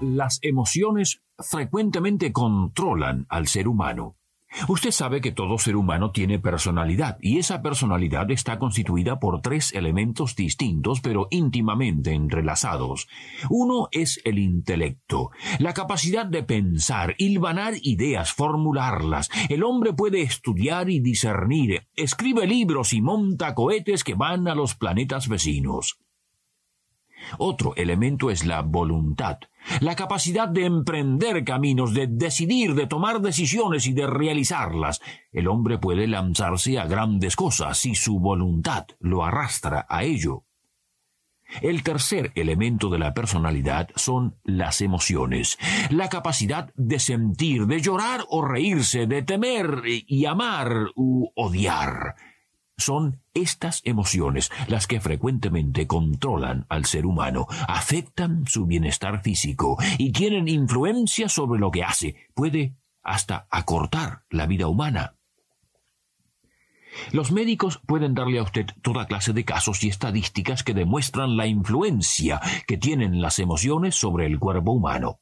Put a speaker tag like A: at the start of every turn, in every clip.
A: Las emociones frecuentemente controlan al ser humano. Usted sabe que todo ser humano tiene personalidad y esa personalidad está constituida por tres elementos distintos pero íntimamente entrelazados. Uno es el intelecto, la capacidad de pensar, hilvanar ideas, formularlas. El hombre puede estudiar y discernir, escribe libros y monta cohetes que van a los planetas vecinos. Otro elemento es la voluntad, la capacidad de emprender caminos, de decidir, de tomar decisiones y de realizarlas. El hombre puede lanzarse a grandes cosas si su voluntad lo arrastra a ello. El tercer elemento de la personalidad son las emociones, la capacidad de sentir, de llorar o reírse, de temer y amar u odiar. Son estas emociones las que frecuentemente controlan al ser humano, afectan su bienestar físico y tienen influencia sobre lo que hace, puede hasta acortar la vida humana. Los médicos pueden darle a usted toda clase de casos y estadísticas que demuestran la influencia que tienen las emociones sobre el cuerpo humano.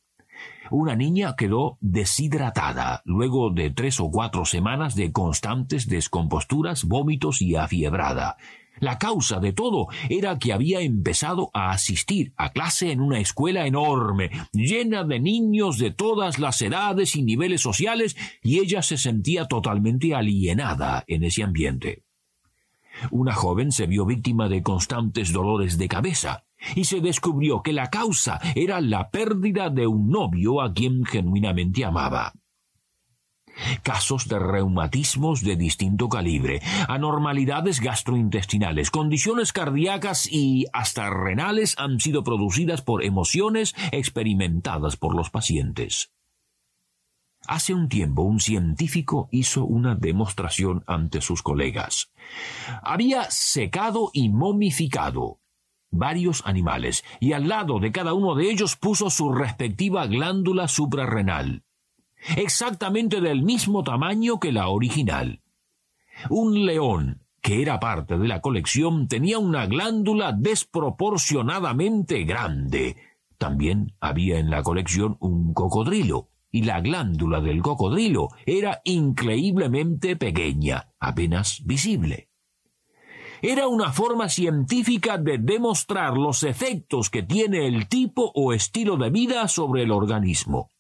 A: Una niña quedó deshidratada luego de tres o cuatro semanas de constantes descomposturas, vómitos y afiebrada. La causa de todo era que había empezado a asistir a clase en una escuela enorme, llena de niños de todas las edades y niveles sociales, y ella se sentía totalmente alienada en ese ambiente. Una joven se vio víctima de constantes dolores de cabeza, y se descubrió que la causa era la pérdida de un novio a quien genuinamente amaba. Casos de reumatismos de distinto calibre, anormalidades gastrointestinales, condiciones cardíacas y hasta renales han sido producidas por emociones experimentadas por los pacientes. Hace un tiempo un científico hizo una demostración ante sus colegas. Había secado y momificado varios animales, y al lado de cada uno de ellos puso su respectiva glándula suprarrenal, exactamente del mismo tamaño que la original. Un león, que era parte de la colección, tenía una glándula desproporcionadamente grande. También había en la colección un cocodrilo, y la glándula del cocodrilo era increíblemente pequeña, apenas visible era una forma científica de demostrar los efectos que tiene el tipo o estilo de vida sobre el organismo.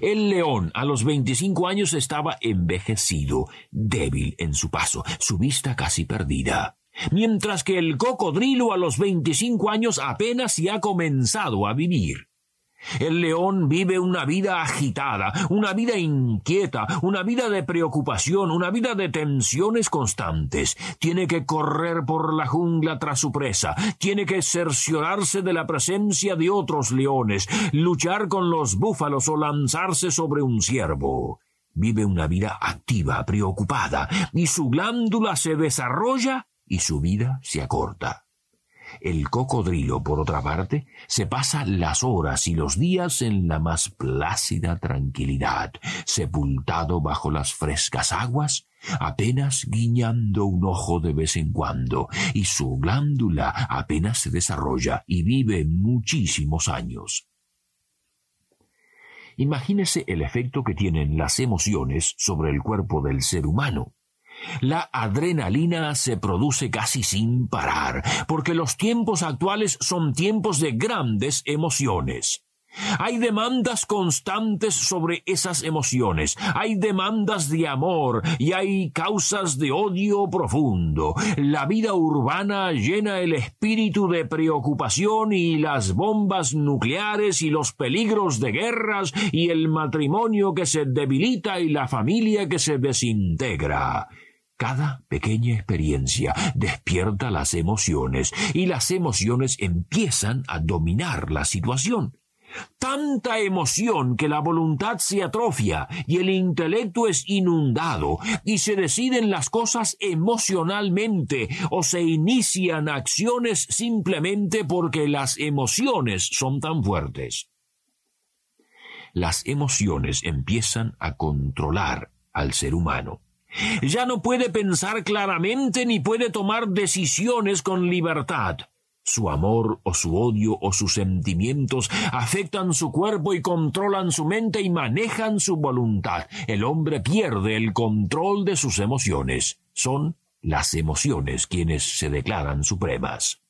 A: El león a los 25 años estaba envejecido, débil en su paso, su vista casi perdida, mientras que el cocodrilo a los 25 años apenas se ha comenzado a vivir. El león vive una vida agitada, una vida inquieta, una vida de preocupación, una vida de tensiones constantes. Tiene que correr por la jungla tras su presa, tiene que cerciorarse de la presencia de otros leones, luchar con los búfalos o lanzarse sobre un ciervo. Vive una vida activa, preocupada, y su glándula se desarrolla y su vida se acorta. El cocodrilo, por otra parte, se pasa las horas y los días en la más plácida tranquilidad, sepultado bajo las frescas aguas, apenas guiñando un ojo de vez en cuando, y su glándula apenas se desarrolla y vive muchísimos años. Imagínese el efecto que tienen las emociones sobre el cuerpo del ser humano. La adrenalina se produce casi sin parar, porque los tiempos actuales son tiempos de grandes emociones. Hay demandas constantes sobre esas emociones, hay demandas de amor y hay causas de odio profundo. La vida urbana llena el espíritu de preocupación y las bombas nucleares y los peligros de guerras y el matrimonio que se debilita y la familia que se desintegra. Cada pequeña experiencia despierta las emociones y las emociones empiezan a dominar la situación. Tanta emoción que la voluntad se atrofia y el intelecto es inundado y se deciden las cosas emocionalmente o se inician acciones simplemente porque las emociones son tan fuertes. Las emociones empiezan a controlar al ser humano. Ya no puede pensar claramente ni puede tomar decisiones con libertad. Su amor o su odio o sus sentimientos afectan su cuerpo y controlan su mente y manejan su voluntad. El hombre pierde el control de sus emociones. Son las emociones quienes se declaran supremas.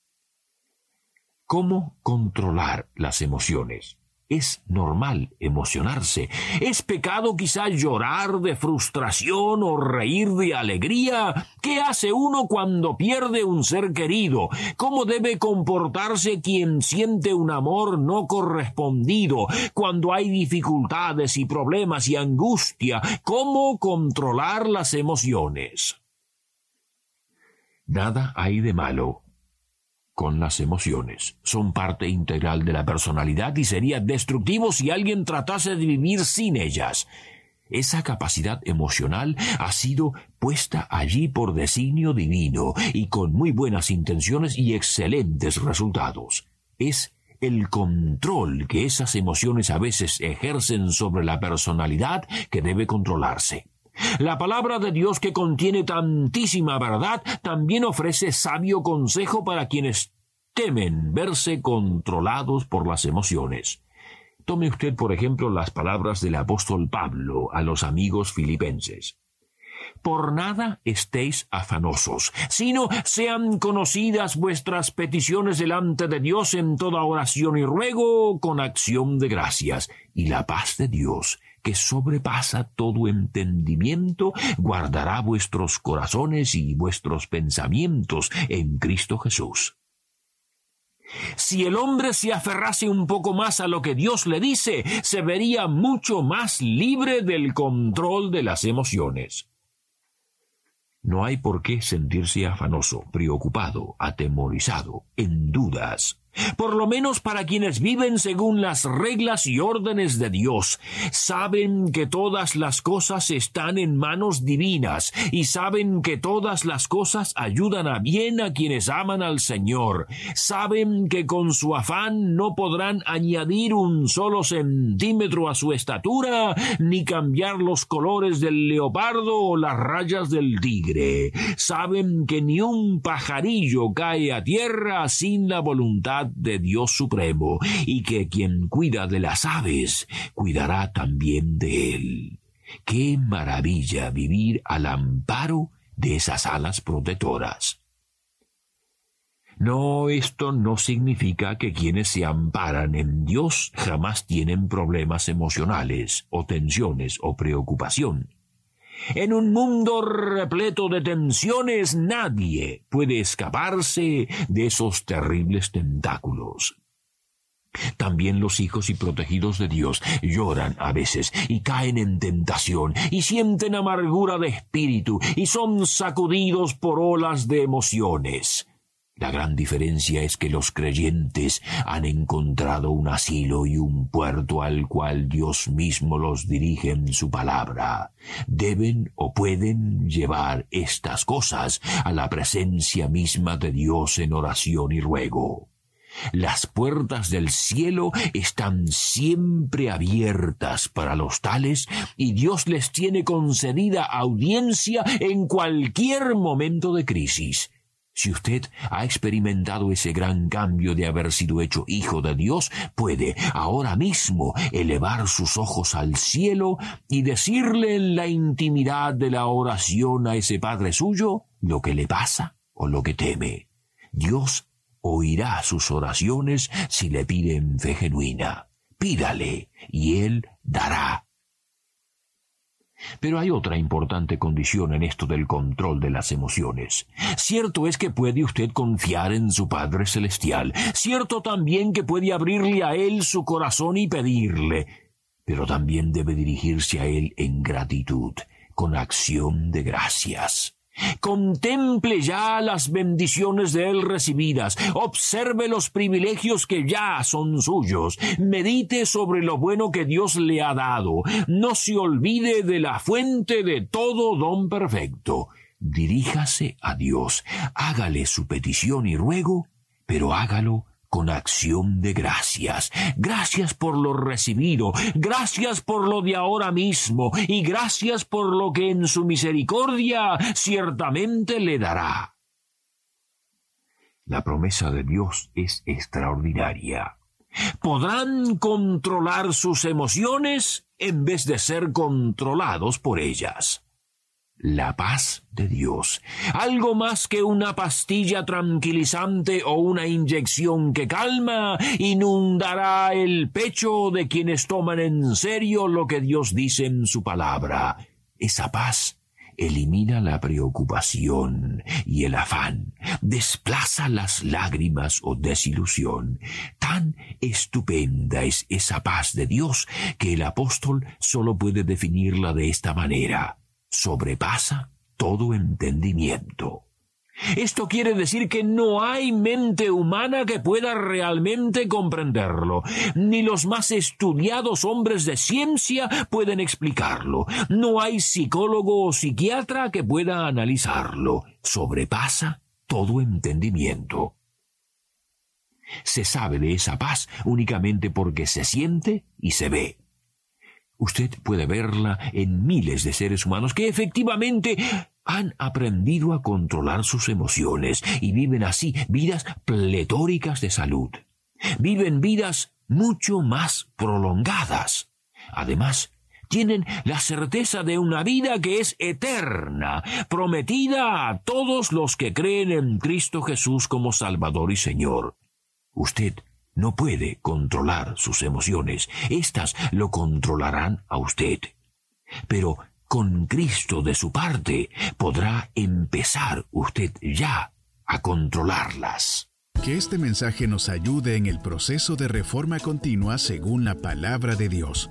A: ¿Cómo controlar las emociones? Es normal emocionarse. Es pecado quizá llorar de frustración o reír de alegría. ¿Qué hace uno cuando pierde un ser querido? ¿Cómo debe comportarse quien siente un amor no correspondido? Cuando hay dificultades y problemas y angustia, ¿cómo controlar las emociones? Nada hay de malo con las emociones. Son parte integral de la personalidad y sería destructivo si alguien tratase de vivir sin ellas. Esa capacidad emocional ha sido puesta allí por designio divino y con muy buenas intenciones y excelentes resultados. Es el control que esas emociones a veces ejercen sobre la personalidad que debe controlarse. La palabra de Dios que contiene tantísima verdad también ofrece sabio consejo para quienes temen verse controlados por las emociones. Tome usted, por ejemplo, las palabras del apóstol Pablo a los amigos filipenses. Por nada estéis afanosos, sino sean conocidas vuestras peticiones delante de Dios en toda oración y ruego con acción de gracias, y la paz de Dios, que sobrepasa todo entendimiento, guardará vuestros corazones y vuestros pensamientos en Cristo Jesús. Si el hombre se aferrase un poco más a lo que Dios le dice, se vería mucho más libre del control de las emociones. No hay por qué sentirse afanoso, preocupado, atemorizado, en dudas. Por lo menos para quienes viven según las reglas y órdenes de Dios, saben que todas las cosas están en manos divinas y saben que todas las cosas ayudan a bien a quienes aman al Señor. Saben que con su afán no podrán añadir un solo centímetro a su estatura ni cambiar los colores del leopardo o las rayas del tigre. Saben que ni un pajarillo cae a tierra sin la voluntad de Dios Supremo, y que quien cuida de las aves, cuidará también de él. Qué maravilla vivir al amparo de esas alas protectoras. No, esto no significa que quienes se amparan en Dios jamás tienen problemas emocionales, o tensiones, o preocupación. En un mundo repleto de tensiones nadie puede escaparse de esos terribles tentáculos. También los hijos y protegidos de Dios lloran a veces y caen en tentación y sienten amargura de espíritu y son sacudidos por olas de emociones. La gran diferencia es que los creyentes han encontrado un asilo y un puerto al cual Dios mismo los dirige en su palabra. Deben o pueden llevar estas cosas a la presencia misma de Dios en oración y ruego. Las puertas del cielo están siempre abiertas para los tales y Dios les tiene concedida audiencia en cualquier momento de crisis. Si usted ha experimentado ese gran cambio de haber sido hecho hijo de Dios, puede ahora mismo elevar sus ojos al cielo y decirle en la intimidad de la oración a ese Padre suyo lo que le pasa o lo que teme. Dios oirá sus oraciones si le piden fe genuina. Pídale y Él dará. Pero hay otra importante condición en esto del control de las emociones. Cierto es que puede usted confiar en su Padre Celestial, cierto también que puede abrirle a Él su corazón y pedirle, pero también debe dirigirse a Él en gratitud, con acción de gracias. Contemple ya las bendiciones de Él recibidas, observe los privilegios que ya son suyos, medite sobre lo bueno que Dios le ha dado, no se olvide de la fuente de todo don perfecto. Diríjase a Dios, hágale su petición y ruego, pero hágalo con acción de gracias. Gracias por lo recibido, gracias por lo de ahora mismo y gracias por lo que en su misericordia ciertamente le dará. La promesa de Dios es extraordinaria. Podrán controlar sus emociones en vez de ser controlados por ellas la paz de Dios, algo más que una pastilla tranquilizante o una inyección que calma, inundará el pecho de quienes toman en serio lo que Dios dice en su palabra. Esa paz elimina la preocupación y el afán, desplaza las lágrimas o desilusión. Tan estupenda es esa paz de Dios que el apóstol solo puede definirla de esta manera sobrepasa todo entendimiento. Esto quiere decir que no hay mente humana que pueda realmente comprenderlo. Ni los más estudiados hombres de ciencia pueden explicarlo. No hay psicólogo o psiquiatra que pueda analizarlo. Sobrepasa todo entendimiento. Se sabe de esa paz únicamente porque se siente y se ve. Usted puede verla en miles de seres humanos que efectivamente han aprendido a controlar sus emociones y viven así vidas pletóricas de salud. Viven vidas mucho más prolongadas. Además, tienen la certeza de una vida que es eterna, prometida a todos los que creen en Cristo Jesús como Salvador y Señor. Usted no puede controlar sus emociones, éstas lo controlarán a usted. Pero con Cristo de su parte podrá empezar usted ya a controlarlas.
B: Que este mensaje nos ayude en el proceso de reforma continua según la palabra de Dios.